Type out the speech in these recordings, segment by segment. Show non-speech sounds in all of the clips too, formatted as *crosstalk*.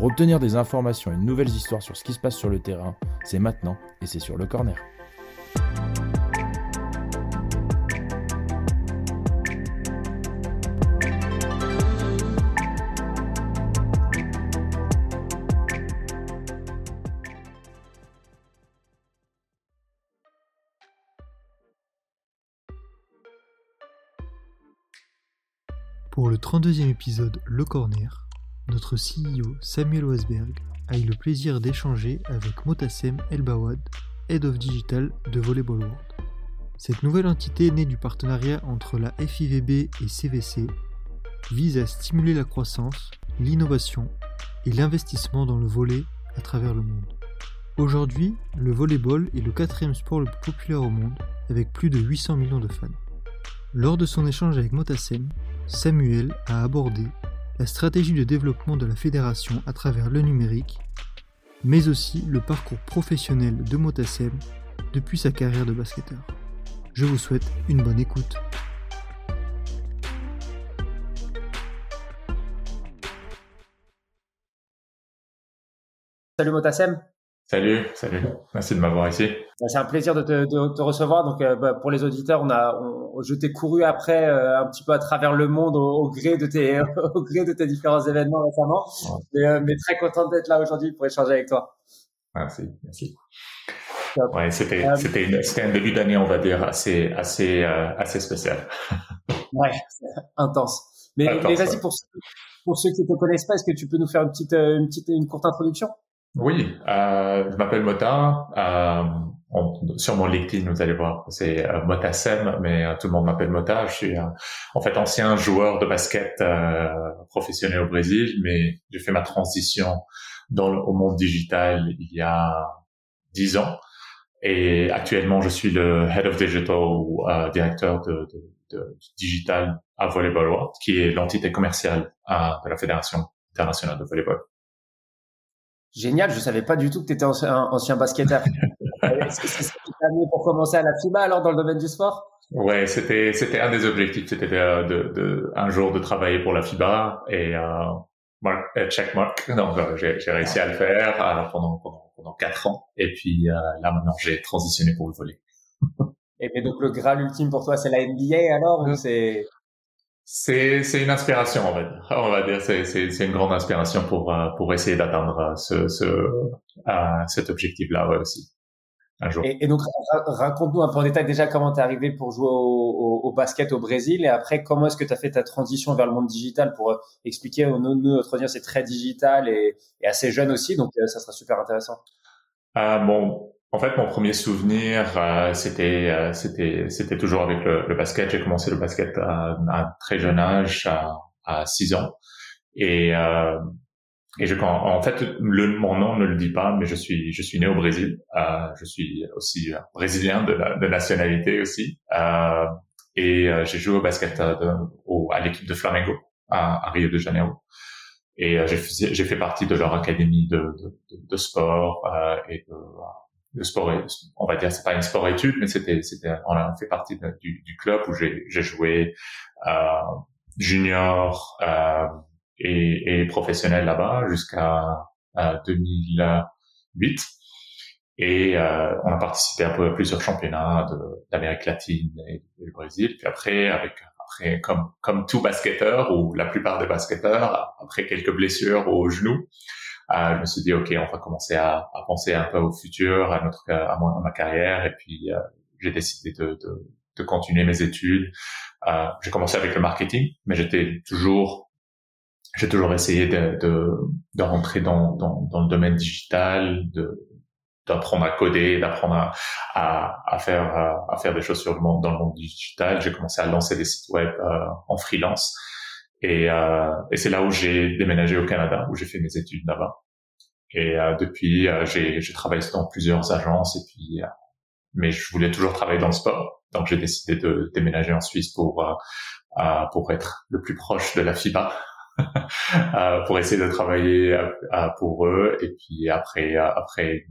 Pour obtenir des informations et de nouvelles histoires sur ce qui se passe sur le terrain, c'est maintenant et c'est sur le corner. Pour le 32e épisode Le Corner, notre CEO Samuel Wasberg a eu le plaisir d'échanger avec Motassem Elbawad, Head of Digital de Volleyball World. Cette nouvelle entité née du partenariat entre la FIVB et CVC vise à stimuler la croissance, l'innovation et l'investissement dans le volley à travers le monde. Aujourd'hui, le volleyball est le quatrième sport le plus populaire au monde, avec plus de 800 millions de fans. Lors de son échange avec Motassem, Samuel a abordé la stratégie de développement de la fédération à travers le numérique, mais aussi le parcours professionnel de Motassem depuis sa carrière de basketteur. Je vous souhaite une bonne écoute. Salut Motassem. Salut, salut. Merci de m'avoir ici. Bah, c'est un plaisir de te, de te recevoir. Donc, euh, bah, pour les auditeurs, on a, on, je t'ai couru après euh, un petit peu à travers le monde au, au, gré de tes, *laughs* au gré de tes différents événements récemment. Ouais. Mais, euh, mais, très content d'être là aujourd'hui pour échanger avec toi. Merci, merci. Ouais, c'était, c'était, c'était un début d'année, on va dire, assez, assez, assez spécial. *laughs* ouais, intense. Mais, mais vas-y pour ceux, pour ceux qui ne te connaissent pas, est-ce que tu peux nous faire une petite, une petite, une courte introduction? Oui, euh, je m'appelle Mota. Euh, sur mon LinkedIn, vous allez voir, c'est euh, Motasem, mais euh, tout le monde m'appelle Mota. Je suis en fait ancien joueur de basket euh, professionnel au Brésil, mais j'ai fait ma transition dans le, au monde digital il y a dix ans. Et actuellement, je suis le Head of Digital ou directeur de, de, de, digital à Volleyball World, qui est l'entité commerciale de la Fédération internationale de volleyball. Génial, je savais pas du tout que tu étais ancien, ancien basketteur. *laughs* Est-ce que c'est ce qui t'a mis pour commencer à la FIBA alors dans le domaine du sport? Ouais, c'était c'était un des objectifs, c'était de, de, de, un jour de travailler pour la FIBA et euh, check mark. Donc euh, j'ai réussi à le faire euh, pendant pendant pendant quatre ans et puis euh, là maintenant j'ai transitionné pour le volley. et donc le graal ultime pour toi c'est la NBA alors ou c'est c'est c'est une inspiration on va dire. On va dire c'est c'est c'est une grande inspiration pour pour essayer d'atteindre ce ce euh, cet objectif là ouais, aussi. Un jour. Et, et donc raconte-nous un peu en détail déjà comment t'es arrivé pour jouer au, au, au, basket au Brésil et après comment est-ce que tu as fait ta transition vers le monde digital pour expliquer nous notre audience est très digital et, et assez jeune aussi donc ça sera super intéressant. Euh, bon en fait, mon premier souvenir, euh, c'était, euh, c'était, c'était toujours avec le, le basket. J'ai commencé le basket à, un très jeune âge, à, à 6 ans. Et, euh, et je, en fait, le, mon nom ne le dit pas, mais je suis, je suis né au Brésil. Euh, je suis aussi brésilien de, de nationalité aussi. Euh, et j'ai joué au basket de, au, à l'équipe de Flamengo à, à, Rio de Janeiro. Et j'ai fait partie de leur académie de, de, de sport et de le sport, on va dire, c'est pas une sport étude, mais c'était, c'était, on a fait partie de, du, du, club où j'ai, j'ai joué euh, junior euh, et, et, professionnel là-bas jusqu'à euh, 2008. Et euh, on a participé à plusieurs championnats d'Amérique latine et, du Brésil. Puis après, avec après comme comme tout basketteur ou la plupart des basketteurs, après quelques blessures au genou, euh, je me suis dit ok on va commencer à, à, penser un peu au futur à notre à, à ma carrière. Et puis euh, j'ai décidé de, de, de, continuer mes études. Euh, j'ai commencé avec le marketing mais j'étais toujours j'ai toujours essayé de, de, de rentrer dans, dans, dans, le domaine digital de d'apprendre à coder d'apprendre à, à, à, faire à faire des choses sur le monde dans le monde digital. J'ai commencé à lancer des sites web euh, en freelance et, euh, et c'est là où j'ai déménagé au Canada, où j'ai fait mes études là-bas. Et euh, depuis, euh, j'ai, travaillé dans plusieurs agences et puis euh, mais je voulais toujours travailler dans le sport. Donc j'ai décidé de déménager en Suisse pour euh, pour être le plus proche de la FIBA, *laughs* euh, pour essayer de travailler pour eux. Et puis après après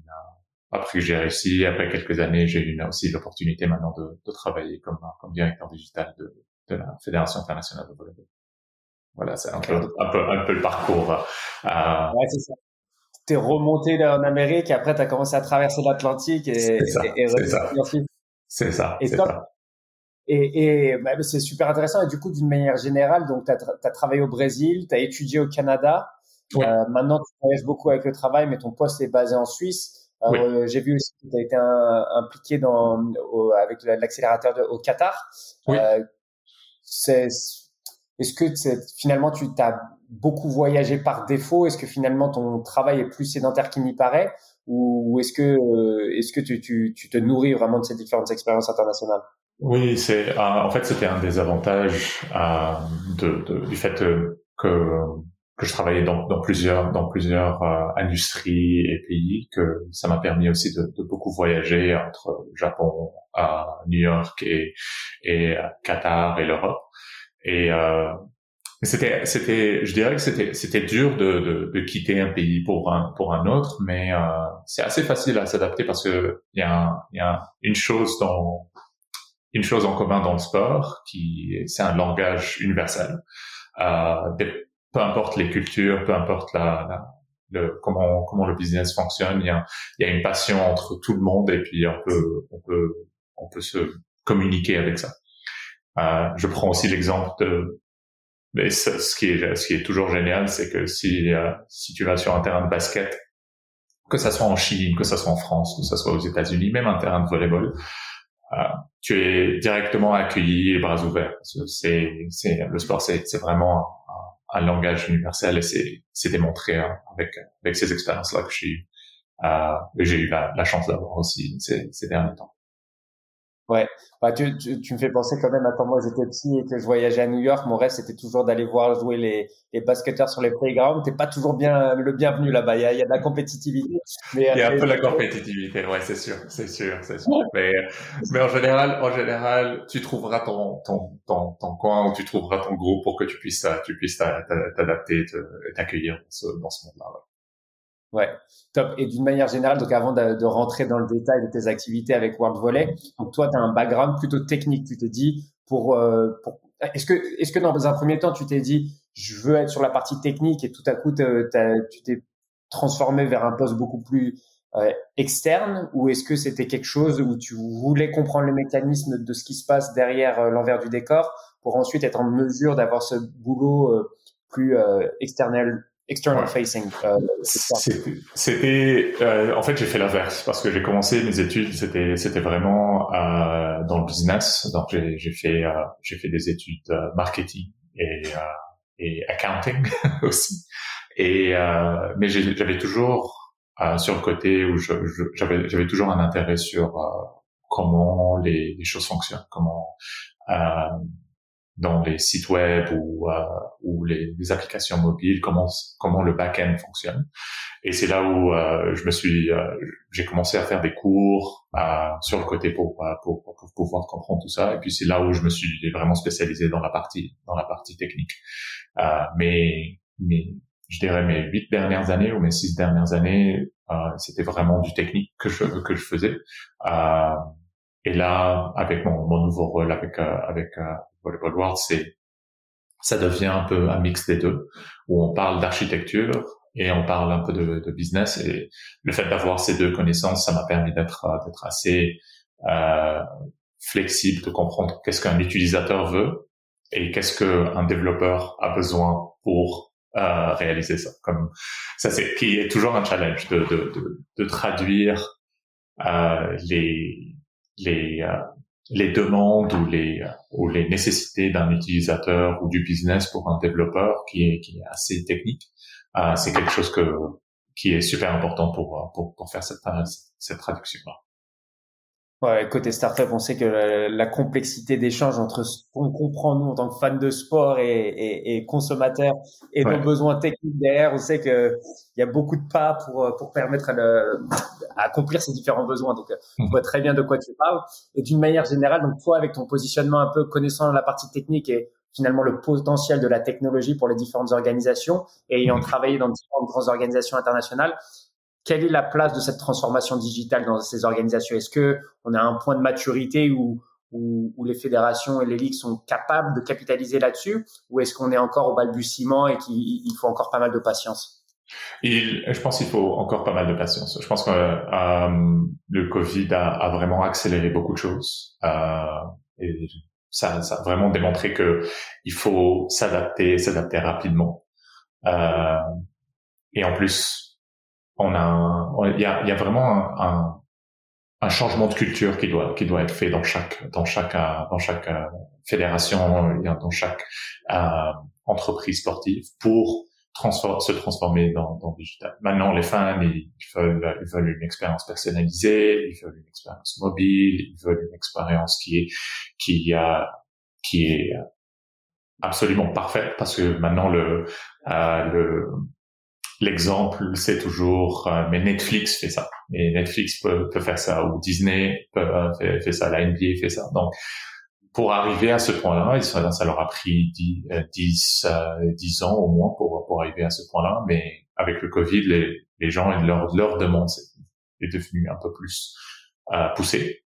après que j'ai réussi, après quelques années, j'ai eu aussi l'opportunité maintenant de, de travailler comme comme directeur digital de, de la Fédération internationale de volleyball. Voilà, c'est un, peu, un, peu, un peu le parcours. Euh... Ouais, c'est ça. T'es remonté en Amérique et après t'as commencé à traverser l'Atlantique et, c'est ça, et, c'est ça. C'est ça. Et, ça. et, et bah, c'est super intéressant. Et du coup, d'une manière générale, donc tu as, travaillé au Brésil, tu as étudié au Canada. Euh, maintenant, tu travailles beaucoup avec le travail, mais ton poste est basé en Suisse. Euh, J'ai vu aussi que tu as été un, impliqué dans, au, avec l'accélérateur au Qatar. Oui. Euh, c'est est-ce que finalement tu as beaucoup voyagé par défaut? Est-ce que finalement ton travail est plus sédentaire qu'il n'y paraît? Ou est-ce que, euh, est-ce que tu, tu, tu, te nourris vraiment de ces différentes expériences internationales? Oui, c'est euh, en fait c'était un des avantages euh, de, de, du fait que que je travaillais dans, dans plusieurs dans plusieurs euh, industries et pays que ça m'a permis aussi de, de, beaucoup voyager entre Japon, à New York et et Qatar et l'Europe. Et euh, c'était, c'était, je dirais que c'était, c'était dur de, de, de, quitter un pays pour un pour un autre, mais euh, c'est assez facile à s'adapter parce que il y a, y a une chose dans une chose en commun dans le sport qui c'est un langage universel. Euh, peu importe les cultures, peu importe la, la le, comment comment le business fonctionne, il y a y a une passion entre tout le monde et puis on peut on peut on peut se communiquer avec ça. Euh, je prends aussi l'exemple de mais ce, qui est ce qui est toujours génial, c'est que si euh, si tu vas sur un terrain de basket, que ça soit en Chine, que ça soit en France, que ça soit aux États-Unis, même un terrain de volleyball, euh, tu es directement accueilli les bras ouverts. C'est c'est le sport, c'est c'est vraiment un, langage universel et c'est c'est démontré hein, avec avec ces expériences-là que j'ai euh, j'ai eu la, la chance d'avoir aussi ces, ces derniers temps. Ouais, bah, tu, tu, tu, me fais penser quand même à quand moi j'étais petit et que je voyageais à New York, mon rêve c'était toujours d'aller voir jouer les, les basketteurs sur les playgrounds. T'es pas toujours bien le bienvenu là-bas. Il y a, y a, de la compétitivité. Mais, il y a un peu de la compétitivité, ouais, c'est sûr, c'est sûr, c'est sûr. Mais, mais en général, en général, tu trouveras ton, ton, ton, ton coin ou tu trouveras ton groupe pour que tu puisses, tu puisses t'adapter, t'accueillir dans ce, dans ce monde-là. Ouais. Ouais, top. Et d'une manière générale, donc avant de, de, rentrer dans le détail de tes activités avec World Volley, donc toi, tu as un background plutôt technique. Tu t'es dit, pour, euh, est-ce que, est-ce que dans un premier temps, tu t'es dit, je veux être sur la partie technique et tout à coup, tu t'es transformé vers un poste beaucoup plus euh, externe ou est-ce que c'était quelque chose où tu voulais comprendre le mécanisme de ce qui se passe derrière euh, l'envers du décor pour ensuite être en mesure d'avoir ce boulot euh, plus externel external facing. Euh, c'était, euh, en fait, j'ai fait l'inverse parce que j'ai commencé mes études, c'était, c'était vraiment euh, dans le business. Donc, j'ai, fait, euh, j'ai fait des études euh, marketing et, euh, et accounting *laughs* aussi. Et mais j'avais toujours sur le côté où j'avais, j'avais toujours un intérêt sur comment les, les, choses fonctionnent, comment dans les sites web ou, euh, ou les, les, applications mobiles, comment comment le back-end fonctionne. Et c'est là où euh, je me suis, euh, j'ai commencé à faire des cours euh, sur le côté pour, euh, pour, pour, pour, pouvoir comprendre tout ça. Et puis c'est là où je me suis vraiment spécialisé dans la partie dans la partie technique. mais mais je dirais mes huit dernières années ou mes six dernières années, c'était vraiment du technique que je que je faisais. et là, avec mon, mon nouveau rôle avec avec Volleyball World, c'est ça devient un peu un mix des deux, où on parle d'architecture et on parle un peu de, de, business. Et le fait d'avoir ces deux connaissances, ça m'a permis d'être d'être assez euh, flexible, de comprendre qu'est-ce qu'un utilisateur veut et qu'est-ce qu'un développeur a besoin pour euh, réaliser ça. Comme ça, c'est qui est toujours un challenge de de, de, de traduire euh, les les euh, les demandes ou les ou les nécessités d'un utilisateur ou du business pour un développeur qui est qui est assez technique euh, c'est quelque chose que qui est super important pour pour, pour faire cette cette traduction là Ouais, côté startup, on sait que la, complexité d'échange entre ce qu'on comprend nous en tant que fans de sport et, et, et consommateurs et nos besoins techniques derrière, on sait que il y a beaucoup de pas pour pour permettre à, le, à accomplir ces différents besoins. Donc, on mmh. voit très bien de quoi tu parles. Et d'une manière générale, donc toi, avec ton positionnement un peu connaissant la partie technique et finalement le potentiel de la technologie pour les différentes organisations et ayant mmh. travaillé dans différentes grandes organisations internationales, quelle est la place de cette transformation digitale dans ces organisations? Est-ce que on a un point de maturité où, les fédérations et les ligues sont capables de capitaliser là-dessus, ou est-ce qu'on est encore au balbutiement et qu'il faut encore pas mal de patience? Je pense qu'il faut encore pas mal de patience. Je pense que euh, le Covid a, vraiment accéléré beaucoup de choses. Euh, et ça, ça, a vraiment démontré que il faut s'adapter, s'adapter rapidement. Euh, et en plus, on a, il y a, y a, vraiment un, un, changement de culture qui doit, qui doit être fait dans chaque, dans chaque, dans chaque euh, fédération, dans chaque euh, entreprise sportive pour se transformer dans, dans digital. Maintenant, les fans, ils veulent, ils veulent une expérience personnalisée, ils veulent une expérience mobile, ils veulent une expérience qui est, qui a, qui est absolument parfaite parce que maintenant le, euh, le, L'exemple, c'est toujours, euh, mais Netflix fait ça. Et Netflix peut, peut faire ça, ou Disney peut, euh, fait, ça, la NBA fait ça. Donc, pour arriver à ce point-là, ça leur a pris 10, 10, 10 ans au moins pour, pour arriver à ce point-là. Mais avec le Covid, les, les gens, leur, leur demande est, est devenue un peu plus euh, poussée.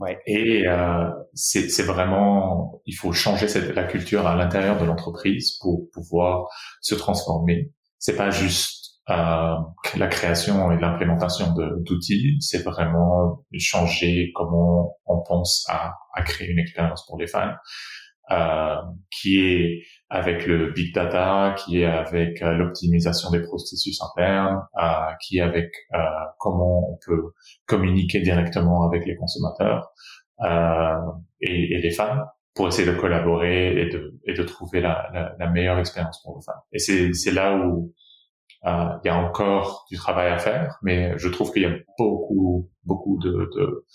Ouais. Et euh, c'est vraiment, il faut changer cette, la culture à l'intérieur de l'entreprise pour pouvoir se transformer c'est pas juste euh, la création et l'implémentation d'outils, c'est vraiment changer comment on pense à, créer une expérience pour les fans, euh, qui est avec le big data, qui est avec euh, l'optimisation des processus internes, euh, qui est avec euh, comment on peut communiquer directement avec les consommateurs et, et les fans pour essayer de collaborer et de, et de trouver la, la, la meilleure expérience pour le fan. Et c'est, c'est là où euh, il y a encore du travail à faire, mais je trouve qu'il y a beaucoup, beaucoup de, de,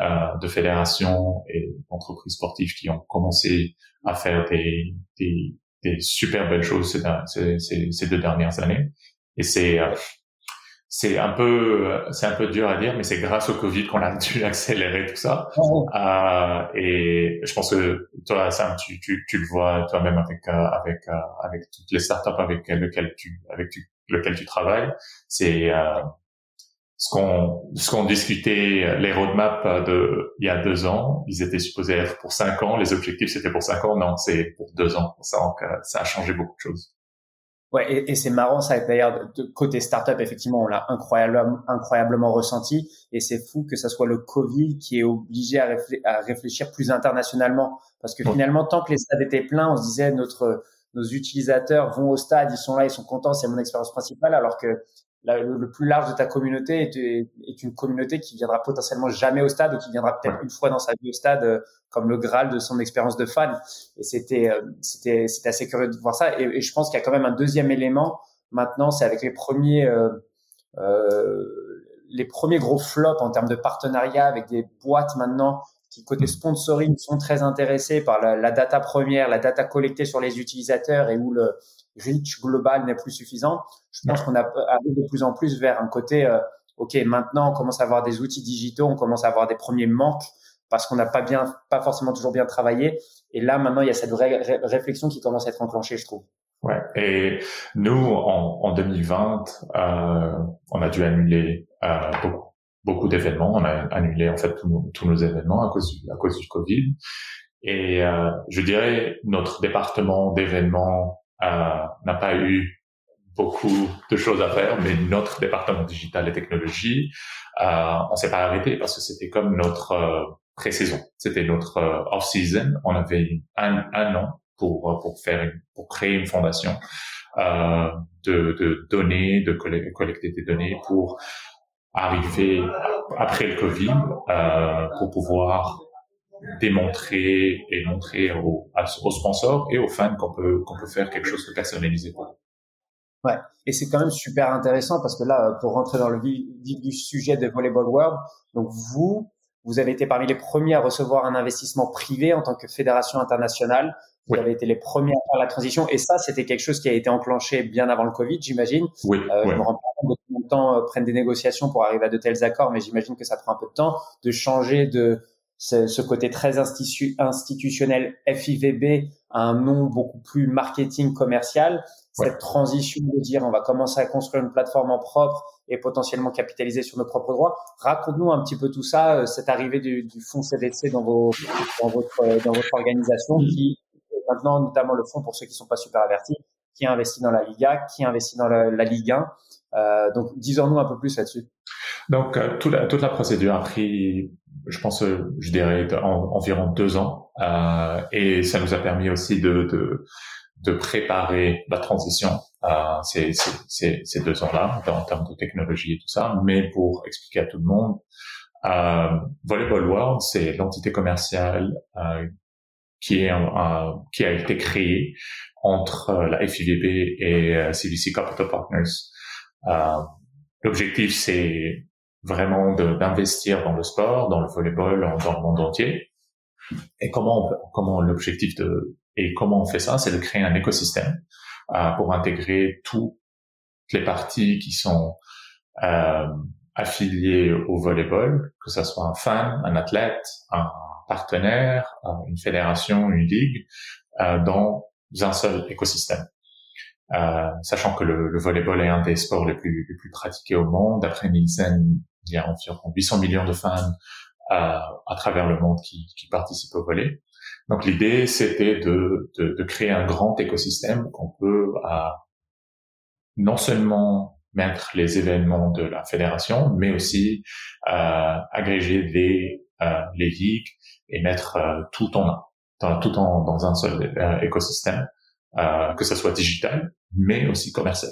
euh, de fédérations et d'entreprises sportives qui ont commencé à faire des, des, des super belles choses ces, ces, ces deux dernières années. Et c'est euh, c'est un peu c'est un peu dur à dire mais c'est grâce au Covid qu'on a *laughs* dû accélérer tout ça. Euh, et je pense que toi Sam tu, tu, tu le vois toi-même avec euh, avec euh, avec toutes les startups avec lesquelles tu avec lequel tu travailles. C'est euh, ce qu'on ce qu'on discutait les roadmaps de il y a deux ans ils étaient supposés être pour cinq ans. Les objectifs c'était pour cinq ans. Non c'est pour deux ans. Ça donc ça a changé beaucoup de choses Ouais, et, et c'est marrant ça. D'ailleurs, côté startup, effectivement, on l'a incroyablement, incroyablement ressenti. Et c'est fou que ça soit le Covid qui est obligé à, à réfléchir plus internationalement, parce que finalement, tant que les stades étaient pleins, on se disait notre nos utilisateurs vont au stade, ils sont là, ils sont contents, c'est mon expérience principale. Alors que le, plus large de ta communauté est, une communauté qui viendra potentiellement jamais au stade ou qui viendra peut-être une fois dans sa vie au stade euh, comme le graal de son expérience de fan. Et c'était euh, c'était c'était assez curieux de voir ça. Et, je pense qu'il y a quand même un deuxième élément maintenant, c'est avec les premiers euh, euh, les premiers gros flops en termes de partenariat avec des boîtes maintenant qui côté sponsoring sont très intéressés par la, la data première, la data collectée sur les utilisateurs et où le reach global n'est plus suffisant. Je pense qu'on arrive de plus en plus vers un côté, euh, ok, maintenant on commence à avoir des outils digitaux, on commence à avoir des premiers manques parce qu'on n'a pas bien, pas forcément toujours bien travaillé. Et là, maintenant, il y a cette vraie réflexion qui commence à être enclenchée, je trouve. Ouais. Et nous, en, en 2020, euh, on a dû annuler euh, beaucoup, beaucoup d'événements. On a annulé en fait tous nos, tous nos événements à cause du, à cause du Covid. Et euh, je dirais notre département d'événements n'a pas eu beaucoup de choses à faire, mais notre département digital et technologie, euh, on s'est pas arrêté parce que c'était comme notre euh, pré-saison, c'était notre euh, off-season. On avait un, un an pour pour faire pour créer une fondation euh, de, de données, de collecter des données pour arriver après le Covid euh, pour pouvoir démontrer et montrer aux, aux sponsors et aux fans qu'on peut qu'on peut faire quelque chose de personnalisé pour. Ouais, et c'est quand même super intéressant parce que là, pour rentrer dans le vif du sujet de Volleyball World, donc vous, Vous avez été parmi les premiers à recevoir un investissement privé en tant que fédération internationale. Vous avez été les premiers à faire la transition. Et ça, c'était quelque chose qui a été enclenché bien avant le Covid, j'imagine. Oui. Euh, Je me rends pas compte de combien de temps euh, prennent des négociations pour arriver à de tels accords, mais j'imagine que ça prend un peu de temps de changer de ce, ce côté très institu institutionnel FIVB à un nom beaucoup plus marketing commercial. Cette transition de dire on va commencer à construire une plateforme en propre et potentiellement capitaliser sur nos propres droits. Raconte-nous un petit peu tout ça, euh, cette arrivée du, du fonds CDC dans, vos, dans, votre, euh, dans votre organisation qui maintenant notamment le fonds pour ceux qui sont pas super avertis, qui investit dans la Liga, qui investit dans la, la Ligue 1. Euh, donc, disons-nous un peu plus là-dessus. Donc, euh, toute, la, toute la procédure a pris, je pense, euh, je dirais, environ deux ans, euh, et ça nous a permis aussi de, de, de préparer la transition euh, ces, ces, ces deux ans-là, en termes de technologie et tout ça. Mais pour expliquer à tout le monde, euh, Volleyball World, c'est l'entité commerciale euh, qui, est un, qui a été créée entre la FIVB et CVC Capital Partners. Euh, L'objectif, c'est vraiment d'investir dans le sport, dans le volleyball, dans le monde entier. Et comment, comment l'objectif de et comment on fait ça, c'est de créer un écosystème euh, pour intégrer toutes les parties qui sont euh, affiliées au volleyball, que ce soit un fan, un athlète, un partenaire, une fédération, une ligue, euh, dans un seul écosystème. Euh, sachant que le, le, volleyball est un des sports les plus, les plus pratiqués au monde. D'après Nielsen, il y a environ 800 millions de fans euh, à travers le monde qui, qui participent au volley. Donc l'idée, c'était de, de, de, créer un grand écosystème qu'on peut euh, non seulement mettre les événements de la fédération, mais aussi euh, agréger les, euh, les ligues et mettre euh, tout en dans, tout en, dans un seul euh, écosystème, que ce soit digital, mais aussi commercial.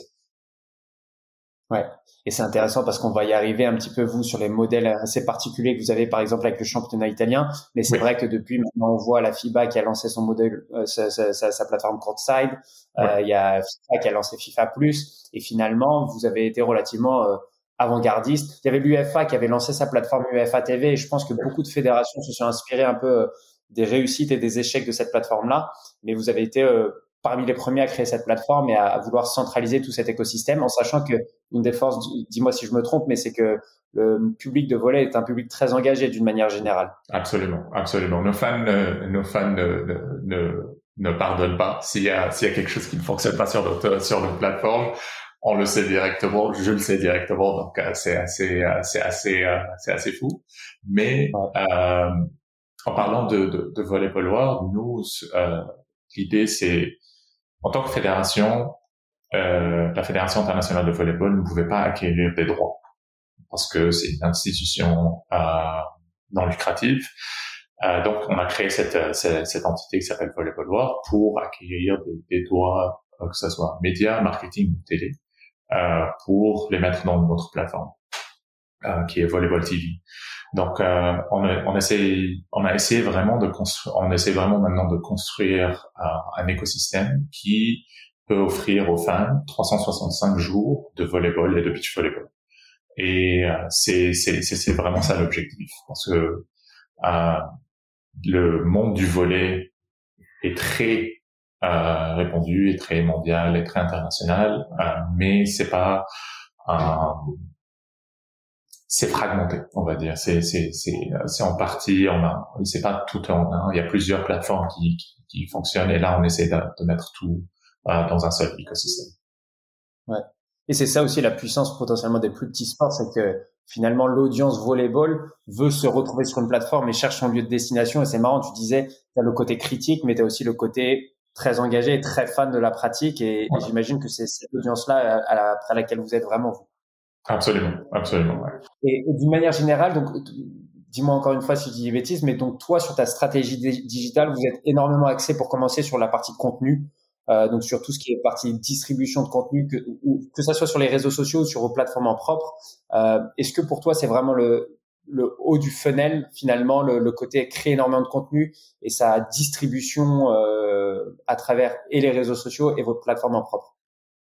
Ouais. Et c'est intéressant parce qu'on va y arriver un petit peu vous sur les modèles assez particuliers que vous avez par exemple avec le championnat italien. Mais c'est vrai que depuis maintenant on voit la FIBA qui a lancé son modèle, euh, sa, sa, sa, plateforme courtside. Euh, il y a FIFA qui a lancé FIFA Plus. Et finalement vous avez été relativement euh, avant-gardiste. Il y avait l'UFA qui avait lancé sa plateforme UEFA TV. Et je pense que beaucoup de fédérations se sont inspirées un peu euh, des réussites et des échecs de cette plateforme-là. Mais vous avez été euh, parmi les premiers à créer cette plateforme et à, à, vouloir centraliser tout cet écosystème en sachant que une des forces, dis-moi si je me trompe, mais c'est que le public de volet est un public très engagé d'une manière générale. Absolument, absolument. Nos fans, euh, nos fans ne, ne, ne, pardonnent pas s'il y a s'il y a quelque chose qui ne fonctionne pas sur notre sur notre plateforme. On le sait directement, je le sais directement, donc euh, c'est assez euh, c'est assez c'est assez fou. Mais euh, en parlant de, de, de World, nous l'idée c'est en tant que fédération, euh, la Fédération internationale de volleyball ne pouvait pas acquérir des droits parce que c'est une institution euh, non lucrative. Euh, donc, on a créé cette, cette, cette entité qui s'appelle Volleyball World pour acquérir des, des droits, euh, que ce soit médias, marketing ou télé, euh, pour les mettre dans notre plateforme, euh, qui est Volleyball TV. Donc, euh, on, a, on, essaie, on a essayé vraiment de construire, on essaie vraiment maintenant de construire un écosystème qui peut offrir aux fans 365 jours de volleyball et de beach volleyball. Et euh, c'est c'est vraiment ça l'objectif parce que euh, le monde du volley est très euh, répandu, est très mondial, est très international, euh, mais c'est pas c'est fragmenté, on va dire. C'est c'est c'est c'est en partie, on a c'est pas tout en un. Il y a plusieurs plateformes qui qui, qui fonctionnent et là on essaie de, de mettre tout euh, dans un seul écosystème. Ouais. Et c'est ça aussi la puissance potentiellement des plus petits sports, c'est que finalement l'audience volleyball veut se retrouver sur une plateforme et cherche son lieu de destination. Et c'est marrant, tu disais, tu as le côté critique, mais tu as aussi le côté très engagé et très fan de la pratique. Et, et j'imagine que c'est cette audience-là à, la, à, laquelle vous êtes vraiment vous. Absolument, absolument. Ouais. Et, et d'une manière générale, donc dis-moi encore une fois si je dis des bêtises, mais donc toi sur ta stratégie digitale, vous êtes énormément axé pour commencer sur la partie contenu. Euh, donc sur tout ce qui est partie distribution de contenu, que, ou, que ça soit sur les réseaux sociaux ou sur vos plateformes en propre. Euh, Est-ce que pour toi c'est vraiment le, le haut du funnel finalement, le, le, côté créer énormément de contenu et sa distribution euh, à travers et les réseaux sociaux et votre plateforme en propre?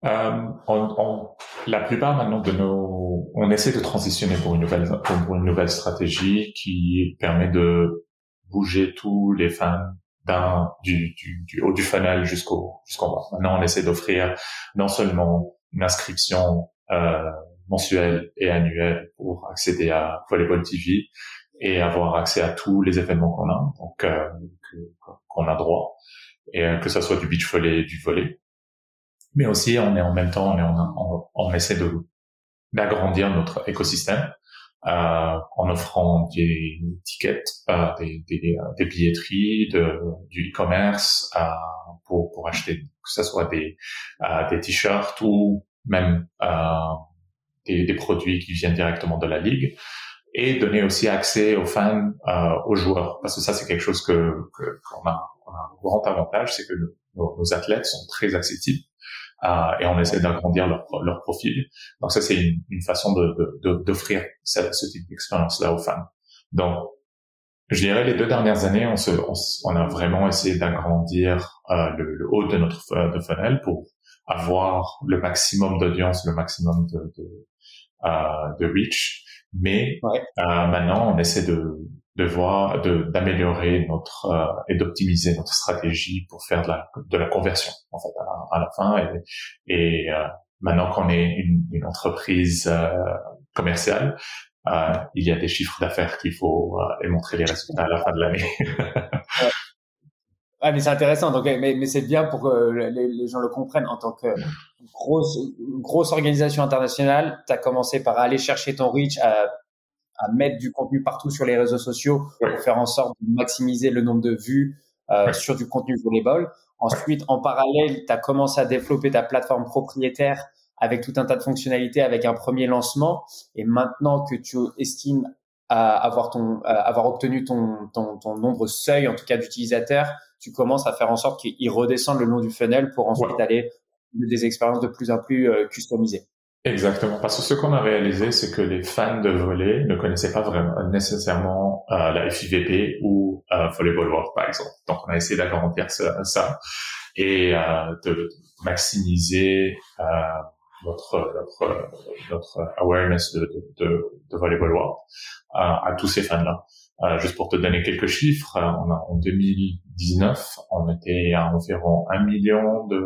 Euh, on, on, la plupart maintenant de nos on essaie de transitionner pour une nouvelle pour une nouvelle stratégie qui permet de bouger tous les fans d'un du, du, du haut du funnel jusqu'au jusqu'en bas. Maintenant, on essaie d'offrir non seulement une inscription euh, mensuelle et annuelle pour accéder à Volleyball TV et avoir accès à tous les événements qu'on a, donc euh, qu'on a droit, et euh, que ça soit du beach volley, du volley. Mais aussi, on est en même temps, on, est on, on essaie de d'agrandir notre écosystème euh, en offrant des tickets, euh, des, des, des, billetteries, de, du e-commerce euh, pour, pour acheter. Que ce soit des, euh, des t-shirts ou même des, des, produits qui viennent directement de la ligue. Et donner aussi accès aux fans, aux joueurs, parce que ça c'est quelque chose que qu'on a, on a, un grand avantage, c'est que nos, nos, athlètes sont très accessibles. euh, et on essaie d'agrandir leur, leur profil. Donc ça, c'est une, une, façon d'offrir de, de, ce, ce, type d'expérience-là aux fans. Donc, je dirais les deux dernières années, on, se, on, a vraiment essayé d'agrandir euh, le, le, haut de notre de funnel pour avoir le maximum d'audience, le maximum de, de, euh, de reach. Mais euh, maintenant, on essaie de, de voir, d'améliorer notre euh, et d'optimiser notre stratégie pour faire de la, de la conversion en fait à la, fin. Et, euh, maintenant qu'on est une, une entreprise euh, commerciale, il y a des chiffres d'affaires qu'il faut et montrer les résultats à la fin de l'année. *laughs* Ah, mais c'est intéressant. Donc, mais, mais c'est bien pour que les, les, gens le comprennent. En tant que grosse, grosse organisation internationale, tu as commencé par aller chercher ton reach à à mettre du contenu partout sur les réseaux sociaux pour faire en sorte de maximiser le nombre de vues euh, sur du contenu volleyball. Ensuite, en parallèle, tu as commencé à développer ta plateforme propriétaire avec tout un tas de fonctionnalités, avec un premier lancement. Et maintenant que tu estimes avoir, ton, avoir obtenu ton, ton, ton nombre seuil, en tout cas d'utilisateurs, tu commences à faire en sorte qu'ils redescendent le long du funnel pour ensuite aller des expériences de plus en plus euh, customisées. Exactement, parce que ce qu'on a réalisé, c'est que les fans de volley ne connaissaient pas vraiment nécessairement euh, la FIVP ou euh, Volleyball World, par exemple. Donc, on a essayé d'agrandir ça, ça, et euh, de maximiser euh, notre, notre, notre awareness de, de, de, Volleyball World euh, à tous ces fans-là. Euh, juste pour te donner quelques chiffres, on a, en 2019, on était à environ un million de,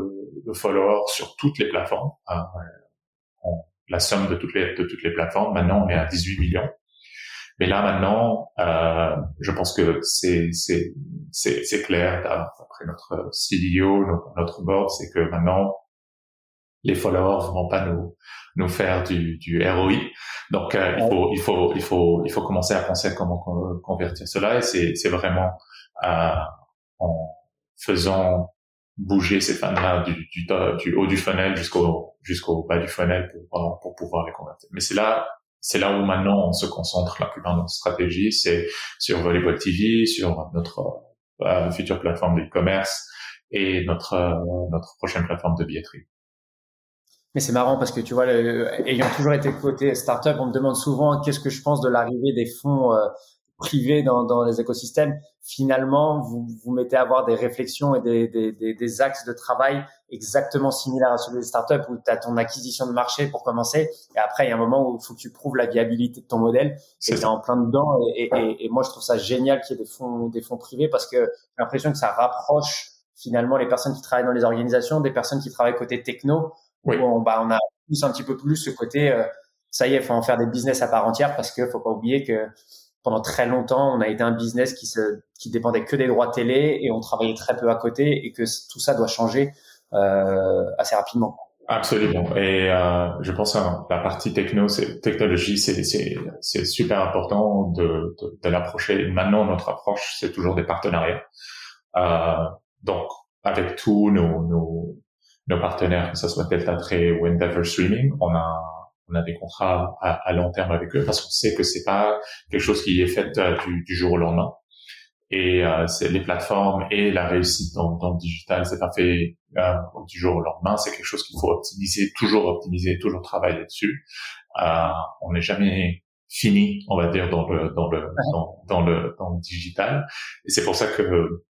de followers sur toutes les plateformes la somme de toutes les de toutes les plateformes. Maintenant, on est à 18 millions. Mais là maintenant, euh, je pense que c'est c'est c'est c'est clair après notre CEO, notre, board, c'est que maintenant les followers vont pas nous nous faire du du ROI. Donc euh, il faut il faut il faut il faut commencer à penser à comment convertir cela et c'est c'est vraiment euh, en faisant bouger ces fans-là du, haut du funnel jusqu'au bas du funnel pour, pour pouvoir les convertir. Mais c'est là où maintenant on se concentre la plupart de notre stratégie, c'est sur Volleyball TV, sur notre euh, future plateforme de e-commerce et notre euh, notre prochaine plateforme de billetterie. Mais c'est marrant parce que tu vois, ayant toujours été côté startup, on me demande souvent qu'est-ce que je pense de l'arrivée des fonds euh, privé dans, dans les écosystèmes, finalement, vous vous mettez à avoir des réflexions et des, des, des, des axes de travail exactement similaires à ceux des startups où tu as ton acquisition de marché pour commencer et après il y a un moment où il faut que tu prouves la viabilité de ton modèle et tu en plein dedans et, et, et, moi je trouve ça génial qu'il y ait des fonds des fonds privés parce que j'ai l'impression que ça rapproche finalement les personnes qui travaillent dans les organisations des personnes qui travaillent côté techno où on, bah, on a tous un petit peu plus ce côté euh, ça y est, faut en faire des business à part entière parce que faut pas oublier que pendant très longtemps, on a été un business qui se qui dépendait que des droits télé et on travaillait très peu à côté et que tout ça doit changer euh, assez rapidement. Absolument. Et euh, je pense que la partie techno, technologie, c'est c'est super important de de, l'approcher. Maintenant, notre approche, c'est toujours des partenariats. Euh, donc, avec tous nos nos nos partenaires, que ce soit Delta Tray ou Endeavor Streaming, on a on a des contrats à, à, long terme avec eux parce qu'on sait que c'est pas quelque chose qui est fait euh, du, du, jour au lendemain. Et euh, c'est les plateformes et la réussite dans, dans le digital, c'est pas fait euh, du jour au lendemain. C'est quelque chose qu'il faut optimiser, toujours optimiser, toujours travailler dessus. Euh, on n'est jamais fini, on va dire, dans le dans le dans, dans le dans le digital. Et c'est pour ça que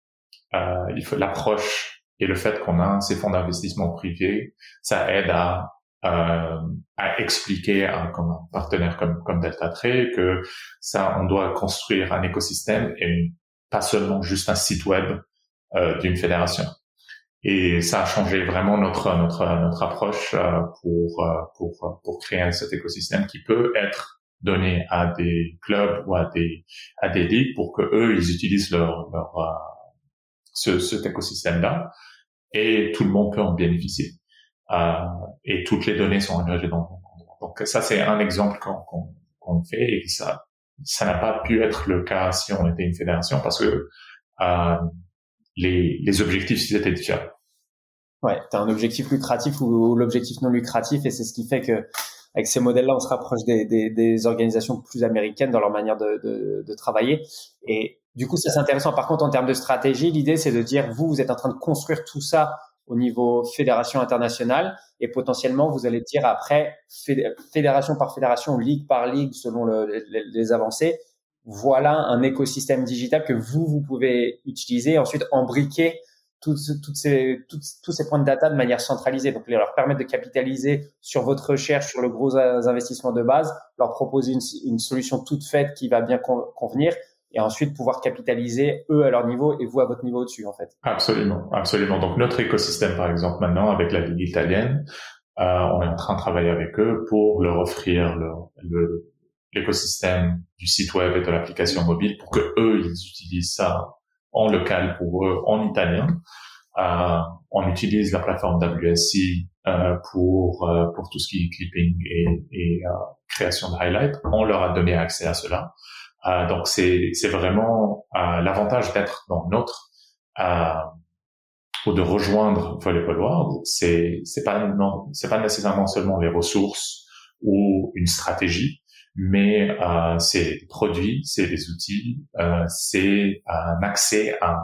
euh, il faut l'approche et le fait qu'on a ces fonds d'investissement privés, ça aide à euh, à expliquer à, un partenaire comme, comme Delta Trade que ça, on doit construire un écosystème et pas seulement juste un site web euh, d'une fédération. Et ça a changé vraiment notre notre notre approche euh, pour euh, pour pour créer cet écosystème qui peut être donné à des clubs ou à des à des ligues pour que eux ils utilisent leur leur euh, ce, cet écosystème là et tout le monde peut en bénéficier et toutes les données sont engagées dans donc ça c'est un exemple qu'on fait et ça ça n'a pas pu être le cas si on était une fédération parce que euh, les, les objectifs étaient différents. Ouais, tu as un objectif lucratif ou, l'objectif non lucratif et c'est ce qui fait que avec ces modèles-là, on se rapproche des, organisations plus américaines dans leur manière de, de, de travailler. Et du coup, ça c'est intéressant. Par contre, en termes de stratégie, l'idée c'est de dire vous, vous êtes en train de construire tout ça au niveau fédération internationale et potentiellement vous allez dire après fédération par fédération, ligue par ligue selon le, les, avancées. Voilà un écosystème digital que vous vous pouvez utiliser ensuite embriquer toutes, toutes ces, tous ces points de data de manière centralisée. Donc, leur permettre de capitaliser sur votre recherche, sur le gros investissement de base, leur proposer une solution toute faite qui va bien convenir et ensuite pouvoir capitaliser eux à leur niveau et vous à votre niveau au-dessus en fait. Absolument, absolument. Donc notre écosystème par exemple maintenant avec la ligue italienne, euh, on est en train de travailler avec eux pour leur offrir le, l'écosystème du site web et de l'application mobile pour que eux ils utilisent ça en local pour eux en italien. Euh, on utilise la plateforme WSC euh, pour euh, pour tout ce qui est clipping et, et euh, création de highlights. On leur a donné accès à cela. Euh, donc c'est c'est vraiment euh, l'avantage d'être dans notre euh, ou de rejoindre Volleyball World, c'est c'est pas non c'est pas nécessairement seulement les ressources ou une stratégie, mais euh, c'est des produits, c'est des outils, euh, c'est un accès à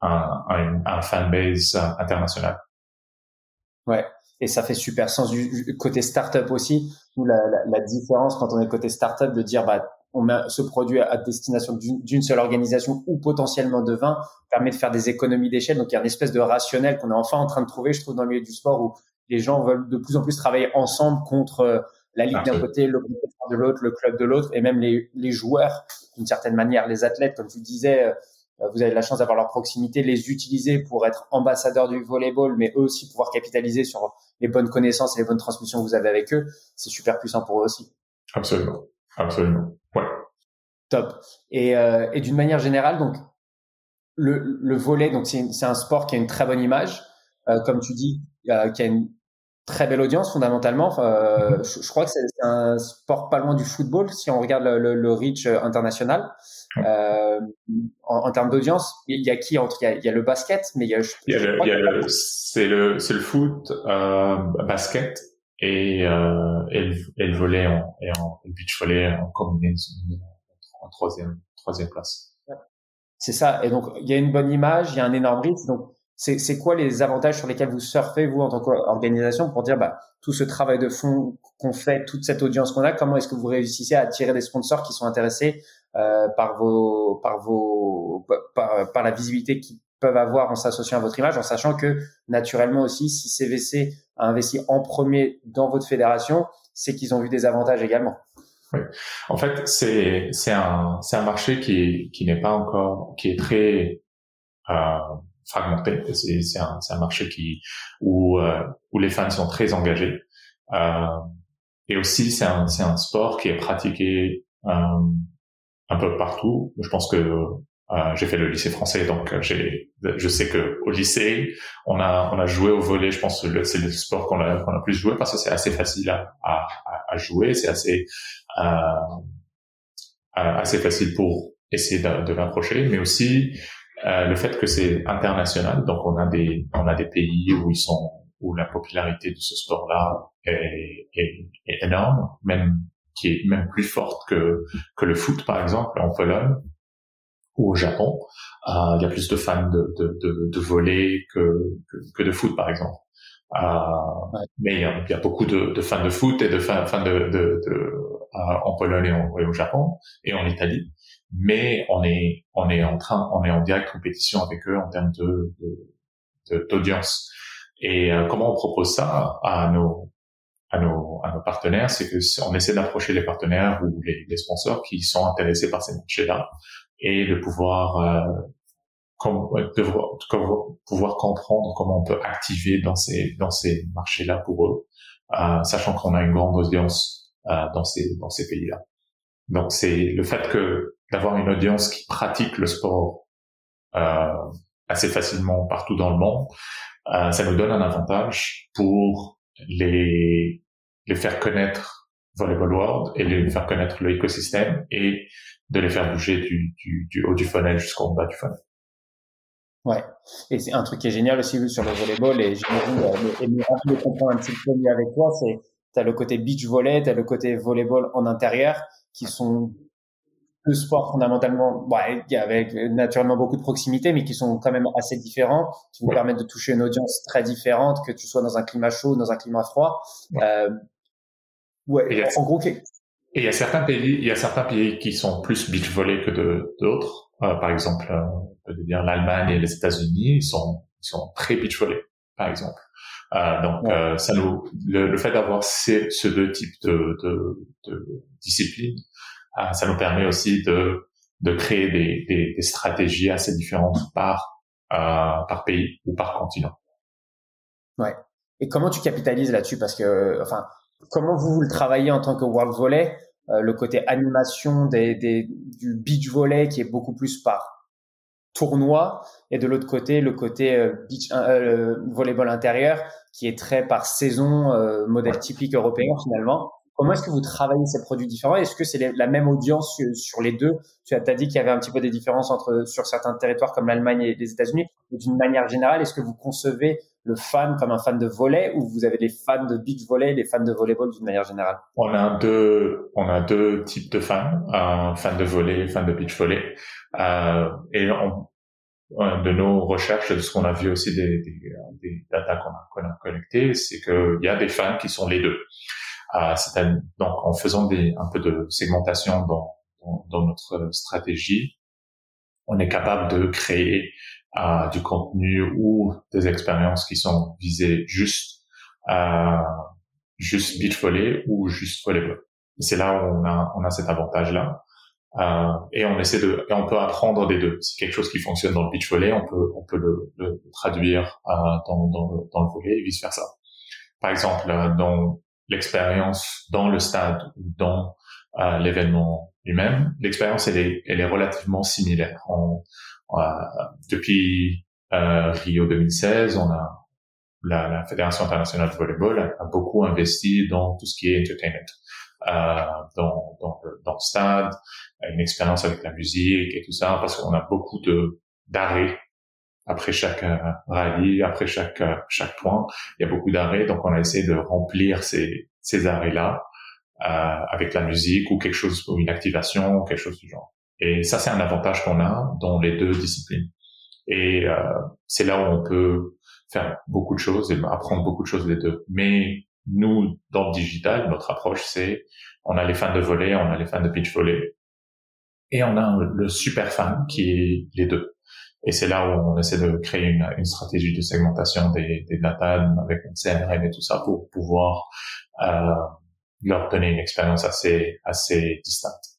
un, un, fanbase international. Ouais, et ça fait super sens du côté startup aussi. Nous, la, la, la, différence quand on est côté startup de dire bah on met ce produit à destination d'une seule organisation ou potentiellement de 20 permet de faire des économies d'échelle. Donc il y a une espèce de rationnel qu'on est enfin en train de trouver, je trouve, dans le milieu du sport où les gens veulent de plus en plus travailler ensemble contre euh, la ligue d'un côté, le club de l'autre, le club de l'autre, et même les, les joueurs d'une certaine manière, les athlètes, comme tu disais, euh, vous avez la chance d'avoir leur proximité, les utiliser pour être ambassadeurs du volleyball, mais eux aussi pouvoir capitaliser sur les bonnes connaissances et les bonnes transmissions que vous avez avec eux, c'est super puissant pour eux aussi. Absolument. Absolument. Ouais. Top. Et, euh, et d'une manière générale, donc le, le volet, donc c'est un sport qui a une très bonne image, euh, comme tu dis, euh, qui a une très belle audience fondamentalement. Euh, je, je, crois que c'est un sport pas loin du football si on regarde le, le, le reach international. Euh, en, en, termes d'audience, il y a qui entre? Il y a, il y a, le basket, mais il y a, il y a le, a c'est le c'est le foot, euh, basket et, euh, et, le, et le volet en, et en le beach volley en combiné en troisième troisième place. C'est ça. Et donc il y a une bonne image, il y a un énorme risque. Donc c'est quoi les avantages sur lesquels vous surfez vous en tant qu'organisation pour dire bah tout ce travail de fond qu'on fait, toute cette audience qu'on a, comment est-ce que vous réussissez à attirer des sponsors qui sont intéressés euh, par vos par vos par, par la visibilité qui peuvent avoir en s'associant à votre image, en sachant que naturellement aussi, si CVC a investi en premier dans votre fédération, c'est qu'ils ont vu des avantages également. En fait, c'est c'est un c'est un marché qui qui n'est pas encore qui est très euh, fragmenté. C'est c'est un c'est un marché qui où euh, où les fans sont très engagés. Euh, et aussi c'est un c'est un sport qui est pratiqué euh, un peu partout. Je pense que euh, j'ai fait le lycée français, donc j'ai, je sais que au lycée, on a, on a joué au volet. Je pense que c'est le sport qu'on a, qu'on a plus joué parce que c'est assez facile à, à, à jouer, c'est assez, euh, assez facile pour essayer de, de l'approcher, mais aussi euh, le fait que c'est international. Donc on a des, on a des pays où ils sont, où la popularité de ce sport-là est, est, est énorme, même qui est même plus forte que que le foot, par exemple, en Pologne ou au Japon, euh, il y a plus de fans de, de, de, de volley que, que, que, de foot, par exemple. Euh, Mais il y, a, beaucoup de, de, fans de foot et de fans, fans de, de, euh, en Pologne et, au Japon et en Italie. Mais on est, on est en train, on est en direct compétition avec eux en termes de, d'audience. Et euh, comment on propose ça à nos, à nos, à nos partenaires, c'est que on essaie d'approcher les partenaires ou les, les, sponsors qui sont intéressés par ces marchés-là et de pouvoir euh, comme, de, de, pouvoir comprendre comment on peut activer dans ces dans ces marchés-là pour eux, euh, sachant qu'on a une grande audience euh, dans ces dans ces pays-là. Donc c'est le fait que d'avoir une audience qui pratique le sport euh, assez facilement partout dans le monde, euh, ça nous donne un avantage pour les les faire connaître Volleyball World et les faire connaître l'écosystème et de les faire bouger du, du, du haut du funnel jusqu'au bas du funnel. Ouais, et c'est un truc qui est génial aussi sur le volleyball et j'imagine euh, et de comprendre un petit peu mieux avec toi, c'est tu as le côté beach volley, tu as le côté volleyball en intérieur qui sont deux sports fondamentalement, ouais, avec naturellement beaucoup de proximité, mais qui sont quand même assez différents, qui vous permettent de toucher une audience très différente, que tu sois dans un climat chaud, dans un climat froid. Euh, ouais, en gros. Et il y a certains pays, il y a certains pays qui sont plus beach volley que d'autres. Euh, par exemple, euh, on peut dire l'Allemagne et les États-Unis, ils sont, ils sont très beach volley, par exemple. Euh, donc, euh, ça nous, le, le fait d'avoir ces, ce deux types de, de, de disciplines euh, ça nous permet aussi de, de créer des, des, des stratégies assez différentes par, euh, par pays ou par continent. Ouais. Et comment tu capitalises là-dessus? Parce que, enfin, comment vous, vous le travaillez en tant que World Volley euh, Le côté animation des, des, du beach volley qui est beaucoup plus par tournoi et de l'autre côté le côté euh, beach euh, volleyball intérieur qui est très par saison euh, modèle typique européen finalement. Comment est-ce que vous travaillez ces produits différents? Est-ce que c'est la même audience sur, les deux? Tu as, dit qu'il y avait un petit peu des différences entre sur certains territoires comme l'Allemagne et les États-Unis. D'une manière générale, est-ce que vous concevez le fan comme un fan de volley ou vous avez des fans de beach volley des fans de volleyball d'une manière générale? On a deux, on a deux types de fans, un fan de volley, fan de beach volley. Euh, et on, de nos recherches, de ce qu'on a vu aussi des, des, des data qu'on a, a collectées, c'est qu'il y a des fans qui sont les deux donc en faisant des, un peu de segmentation dans, dans, notre stratégie, on est capable de créer euh, du contenu ou des expériences qui sont visées juste euh, juste beach volley ou juste volleyball. C'est là où on a on a cet avantage là. Euh, et on essaie de et on peut apprendre des deux. Si quelque chose qui fonctionne dans le beach volley, on peut on peut le, le traduire euh, dans, dans, le, dans le volley et vice versa. Par exemple, euh, dans l'expérience dans le stade ou dans euh, l'événement lui-même, l'expérience elle est, elle est relativement similaire. Depuis euh, Rio 2016, on a la, la, Fédération internationale de volleyball a, beaucoup investi dans tout ce qui est entertainment, euh, dans, dans, dans le stade, une expérience avec la musique et tout ça, parce qu'on a beaucoup de d'arrêts après chaque euh, rallye, après chaque euh, chaque point, il y a beaucoup d'arrêts. Donc on a essayé de remplir ces ces arrêts-là euh, avec la musique ou quelque chose ou une activation, quelque chose du genre. Et ça c'est un avantage qu'on a dans les deux disciplines. Et euh, c'est là où on peut faire beaucoup de choses et apprendre beaucoup de choses des deux. Mais nous, dans le digital, notre approche, c'est on a les fans de volley, on a les fans de pitch volley, et on a le super fan qui est les deux. Et c'est là où on essaie de créer une, une stratégie de segmentation des, des data avec une CRM et tout ça pour pouvoir euh, leur donner une expérience assez assez distincte.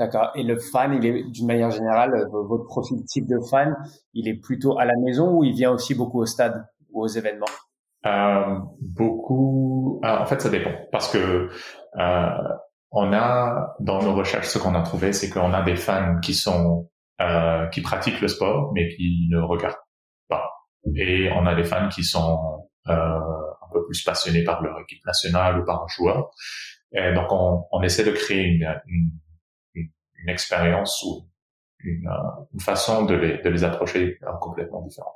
D'accord. Et le fan, il est d'une manière générale, euh, votre profil type de fan, il est plutôt à la maison ou il vient aussi beaucoup au stade ou aux événements? Euh, Beaucoup. Ah, en fait, ça dépend parce que euh, on a dans nos recherches ce qu'on a trouvé, c'est qu'on a des fans qui sont euh, qui pratiquent le sport mais qui ne regardent pas. Et on a des fans qui sont euh, un peu plus passionnés par leur équipe nationale ou par un joueur. Et donc on, on essaie de créer une, une, une, expérience ou une, euh, une, façon de les, de les approcher euh, complètement différente.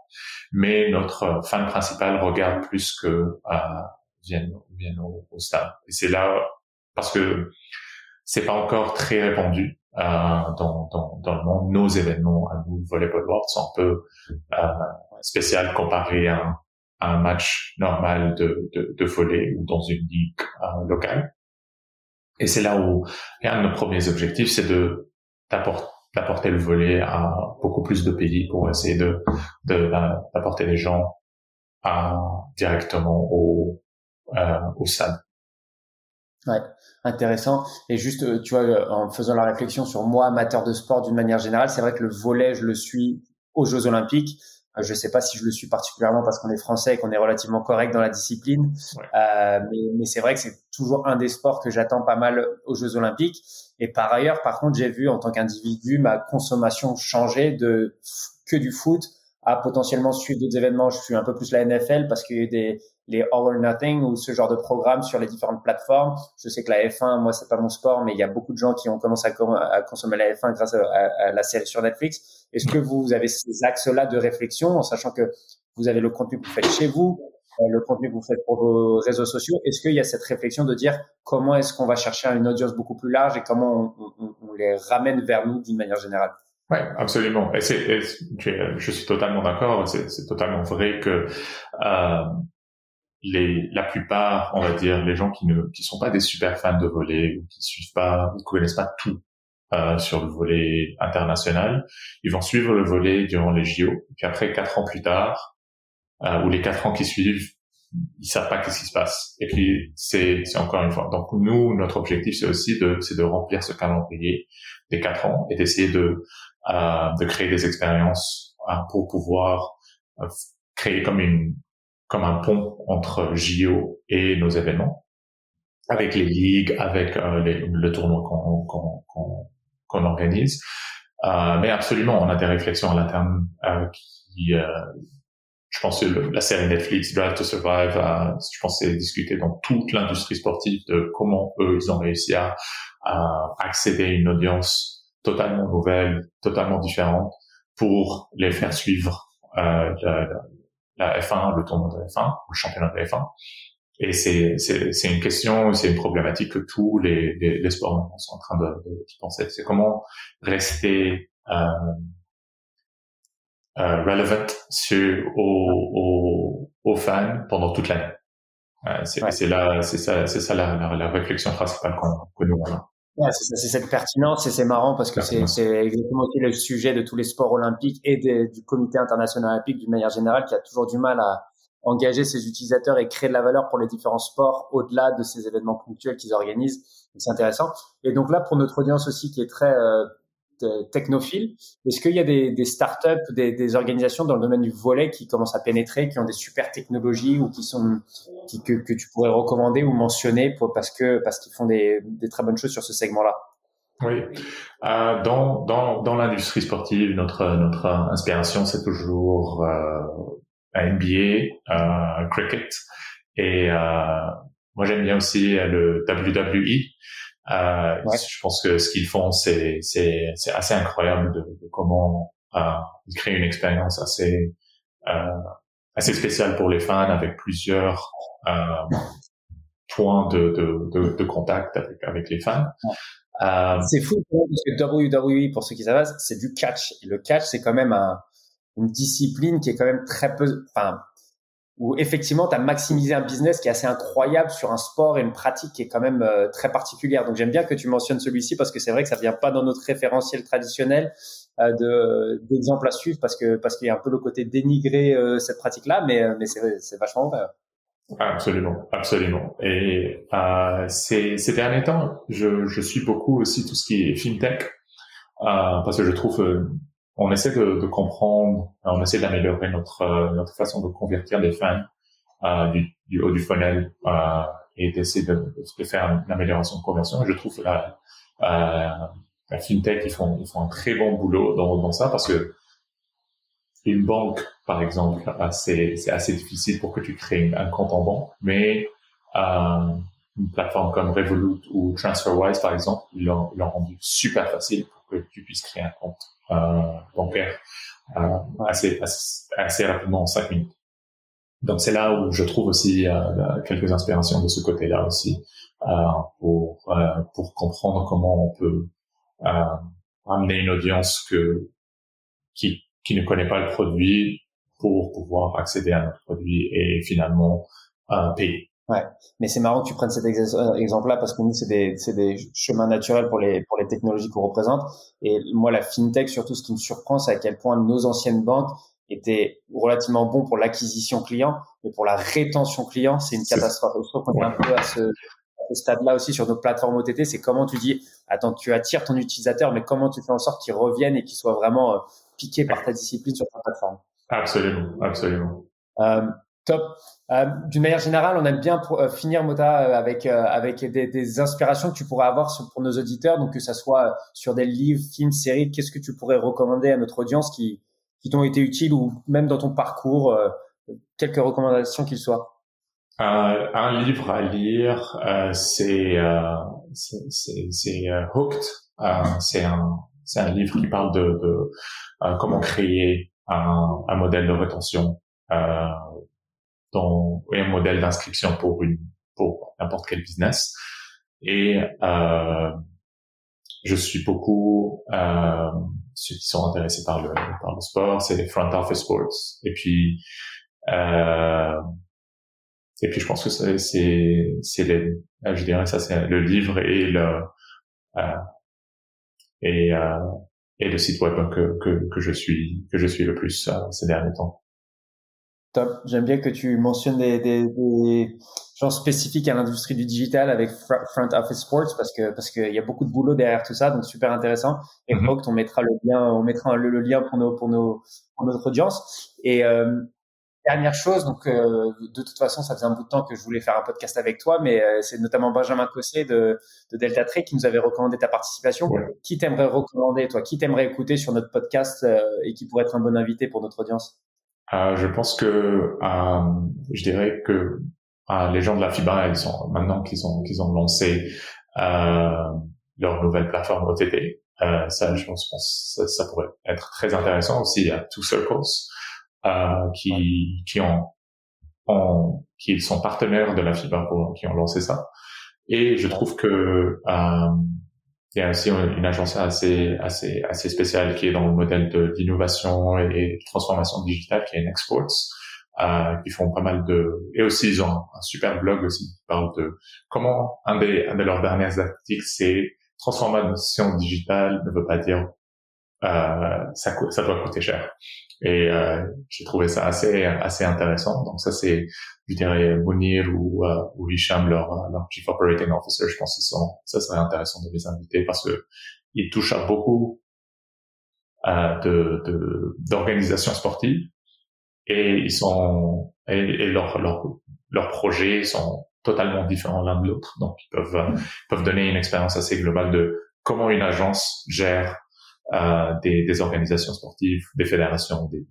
Mais notre fan principal regarde plus que euh, viennent, viennent au, stade. Et c'est là parce que c'est pas encore très répandu euh, dans, dans, dans, le monde. Nos événements à nous, Volleyball World, sont un peu euh, spécial comparé à, à, un match normal de, de, de volley ou dans une ligue euh, locale. Et c'est là où et un de nos premiers objectifs, c'est de d'apporter le volet à beaucoup plus de pays pour essayer de d'apporter les gens à, directement au, au stade. Ouais, intéressant. Et juste, tu vois, en faisant la réflexion sur moi, amateur de sport d'une manière générale, c'est vrai que le volet, je le suis aux Jeux Olympiques. Euh, je ne sais pas si je le suis particulièrement parce qu'on est français et qu'on est relativement correct dans la discipline, euh, mais, mais c'est vrai que c'est toujours un des sports que j'attends pas mal aux Jeux Olympiques. Et par ailleurs, par contre, j'ai vu en tant qu'individu ma consommation changer de que du foot à potentiellement suivre d'autres événements. Je suis un peu plus la NFL parce qu'il y a eu des les All or Nothing ou ce genre de programme sur les différentes plateformes. Je sais que la F1, moi, c'est pas mon sport, mais il y a beaucoup de gens qui ont commencé à, consommer la F1 grâce à, la série sur Netflix. Est-ce que vous avez ces axes-là de réflexion en sachant que vous avez le contenu que vous faites chez vous, euh, le contenu que vous faites pour vos réseaux sociaux? Est-ce qu'il y a cette réflexion de dire comment est-ce qu'on va chercher une audience beaucoup plus large et comment on, les ramène vers nous d'une manière générale? Oui, absolument. Et, je suis totalement d'accord. C'est totalement vrai que euh, les, la plupart, on va dire, les gens qui ne qui sont pas des super fans de volley ou qui suivent pas, ne connaissent pas tout euh, sur le volet international, ils vont suivre le volet durant les JO. Puis après, quatre ans plus tard, euh, ou les quatre ans qui suivent, ils savent pas qu'est-ce qui se passe. Et puis c'est c'est encore une fois. Donc nous, notre objectif, c'est aussi de c'est de remplir ce calendrier des quatre ans et d'essayer de euh, de créer des expériences euh, pour pouvoir euh, créer comme une comme un pont entre JO et nos événements, avec les ligues, avec euh, les, le tournoi qu'on qu'on qu'on organise. Euh, mais absolument, on a des réflexions à l'interne euh, qui, euh, je pense, que la série Netflix Drive to Survive, je pense, c'est discuté dans toute l'industrie sportive de comment eux ils ont réussi à, à accéder à une audience totalement nouvelle, totalement différente, pour les faire suivre euh, la F1, le tournoi de F1, le championnat de F1. Et c'est, c'est, c'est une question, c'est une problématique que tous les, les, les sports sont en train de, de, penser. C'est comment rester euh, euh, relevant sur, aux, aux, aux fans pendant toute l'année. Euh, c'est, c'est, là, c'est ça, c'est ça la, la, la réflexion principale qu'on, que nous avons c'est cette pertinence et c'est marrant parce que c'est exactement aussi le sujet de tous les sports olympiques et du comité international olympique d'une manière générale qui a toujours du mal à engager ses utilisateurs et créer de la valeur pour les différents sports au-delà de ces événements ponctuels qu'ils organisent. C'est intéressant. Et donc là, pour notre audience aussi qui est très euh, technophile. Est-ce qu'il y a des, startups, des, organisations dans le domaine du volet qui commencent à pénétrer, qui ont des super technologies ou qui sont qui, que, que tu pourrais recommander ou mentionner parce que parce qu'ils font des, des très bonnes choses sur ce segment-là? Oui, euh, dans dans dans l'industrie sportive, notre notre inspiration c'est toujours euh, NBA, euh, cricket et euh, moi j'aime bien aussi le WWE. Euh, Je pense que ce qu'ils font, c'est c'est c'est assez incroyable de, de comment euh, ils créent une expérience assez euh, assez spéciale pour les fans avec plusieurs euh, points de, de, de, de, contact avec avec les fans. Euh, c'est fou parce que WWE, pour ceux qui savent, c'est du catch. Et le catch, c'est quand même un, une discipline qui est quand même très peu, enfin, où effectivement tu as maximisé un business qui est assez incroyable sur un sport et une pratique qui est quand même euh, très particulière. Donc j'aime bien que tu mentionnes celui-ci parce que c'est vrai que ça vient pas dans notre référentiel traditionnel euh, de d'exemple à suivre parce que parce qu'il y a un peu le côté dénigré euh, cette pratique-là, mais mais c'est c'est vachement vrai. Absolument, absolument. Et ces, ces derniers temps, je, je suis beaucoup aussi tout ce qui est fintech parce que je trouve on essaie de, de, comprendre, on essaie d'améliorer notre euh, notre façon de convertir les fans euh, du, du, haut du funnel euh, et d'essayer de, de, faire une amélioration de conversion. Je trouve la, euh, la fintech ils font ils font un très bon boulot dans, dans ça parce que une banque par exemple euh, c'est c'est assez difficile pour que tu crées un compte en banque, mais euh, une plateforme comme Revolut ou TransferWise par exemple ils l'ont rendu super facile pour que tu puisses créer un compte euh, bancaire euh, assez, assez, rapidement en cinq minutes. Donc c'est là où je trouve aussi euh, quelques inspirations de ce côté-là aussi pour pour comprendre comment on peut amener une audience que qui qui ne connaît pas le produit pour pouvoir accéder à notre produit et finalement payer. Ouais, mais c'est marrant que tu prennes cet euh, exemple-là parce que nous, c'est des, c'est des chemins naturels pour les, pour les technologies qu'on représente. Et moi, la fintech, surtout, ce qui me surprend, c'est à quel point nos anciennes banques était relativement bon pour l'acquisition client, mais pour la rétention client, c'est une catastrophe. Je trouve qu'on est un peu à ce, stade-là aussi sur nos plateformes OTT, c'est comment tu dis, attends, tu attires ton utilisateur, mais comment tu fais en sorte qu'il revienne et qu'il soit vraiment euh, piqué par ta discipline sur ta plateforme? Absolument, absolument. Euh, Euh, D'une manière générale, on aime bien euh, finir Mota euh, avec des, inspirations que tu pourrais avoir pour nos auditeurs, donc que ça soit sur des livres, films, séries. Qu'est-ce que tu pourrais recommander à notre audience qui qui t'ont été utiles ou même dans ton parcours, quelques recommandations qu'il soient. Un livre à lire, c'est c'est Hooked. c'est un un livre qui parle de, comment créer un modèle de rétention dans et un modèle d'inscription pour une pour n'importe quel business. Et je suis beaucoup ceux qui sont intéressés par le par le sport, c'est les front office sports. Et puis euh, et puis je pense que c'est c'est les euh, je dirais ça c'est le livre et le euh, et euh, et le site web que que que je suis que je suis le plus euh, ces derniers temps. Top. J'aime bien que tu mentionnes des, des, des gens spécifiques à l'industrie du digital avec Front Office Sports parce que parce qu'il y a beaucoup de boulot derrière tout ça, donc super intéressant. Et mm on mettra le lien, on mettra le, le, lien pour nos pour nos pour notre audience. Et euh, Dernière chose, donc euh, de toute façon, ça faisait un bout de temps que je voulais faire un podcast avec toi, mais euh, c'est notamment Benjamin Cossé de, de Delta Trek qui nous avait recommandé ta participation. Qui t'aimerait recommander, toi? Qui t'aimerait écouter sur notre podcast euh, et qui pourrait être un bon invité pour notre audience? Je pense que je dirais que les gens de la FIBA, ils sont maintenant qu'ils ont qu'ils ont lancé leur nouvelle plateforme OTT. ça, je pense, ça, pourrait être très intéressant aussi. A Two Circles euh, qui qui ont, ont, qui sont partenaires de la FIBA pour, qui ont lancé ça. Et je trouve que euh, il y a aussi une agence assez assez assez spéciale qui est dans le modèle d'innovation et de transformation digitale qui est Nexports euh, qui font pas mal de et aussi ils ont un, super blog aussi qui parle de comment un des un de leurs derniers articles c'est transformation digitale ne veut pas dire euh, ça ça doit coûter cher et euh, j'ai trouvé ça assez assez intéressant. Donc ça c'est, je dirais, Mounir ou euh, ou Hicham, leur leur chief operating officer. Je pense que ça serait intéressant de les inviter parce que ils touchent à beaucoup euh, de d'organisations sportives et ils sont et, et leurs leurs leurs projets sont totalement différents l'un de l'autre. Donc ils peuvent euh, peuvent donner une expérience assez globale de comment une agence gère des, des, organisations sportives, des fédérations, des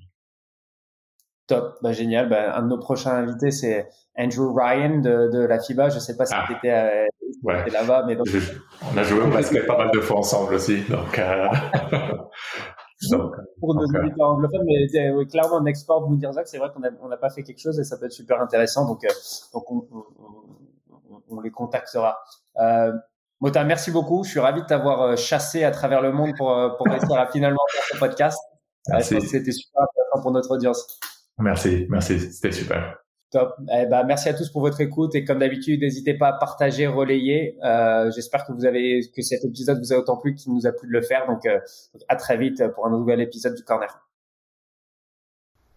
Top, bah, génial. Bah, un de nos prochains invités, c'est Andrew Ryan de, de la FIBA. Je sais pas si ah. tu étais, euh, ouais. là-bas, mais donc... on a joué au basket pas mal de fois ensemble aussi, donc. Euh... *laughs* donc pour nos euh, auditeurs anglophones, mais oui, clairement, Next Sport, Mounirzac, c'est vrai qu'on n'a on a pas fait quelque chose et ça peut être super intéressant, donc, euh, donc on, on, on, les contactera. Euh, Mota, merci beaucoup. Je suis ravi de t'avoir euh, chassé à travers le monde pour, euh, pour réussir à finalement faire ce podcast. Merci. C'était super intéressant pour notre audience. Merci, merci, c'était super. Top. Eh ben, merci à tous pour votre écoute et comme d'habitude, n'hésitez pas à partager, relayer. Euh, J'espère que vous avez que cet épisode vous a autant plu qu'il nous a plu de le faire. Donc, euh, à très vite pour un nouvel épisode du Corner.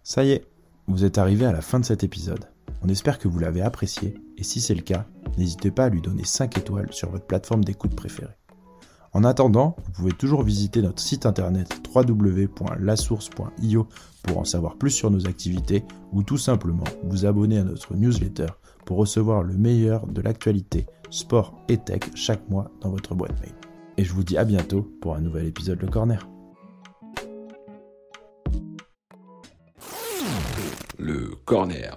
Ça y est, vous êtes arrivé à la fin de cet épisode. On espère que vous l'avez apprécié et si c'est le cas, n'hésitez pas à lui donner 5 étoiles sur votre plateforme d'écoute préférée. En attendant, vous pouvez toujours visiter notre site internet www.lasource.io pour en savoir plus sur nos activités ou tout simplement vous abonner à notre newsletter pour recevoir le meilleur de l'actualité sport et tech chaque mois dans votre boîte mail. Et je vous dis à bientôt pour un nouvel épisode Le Corner. Le Corner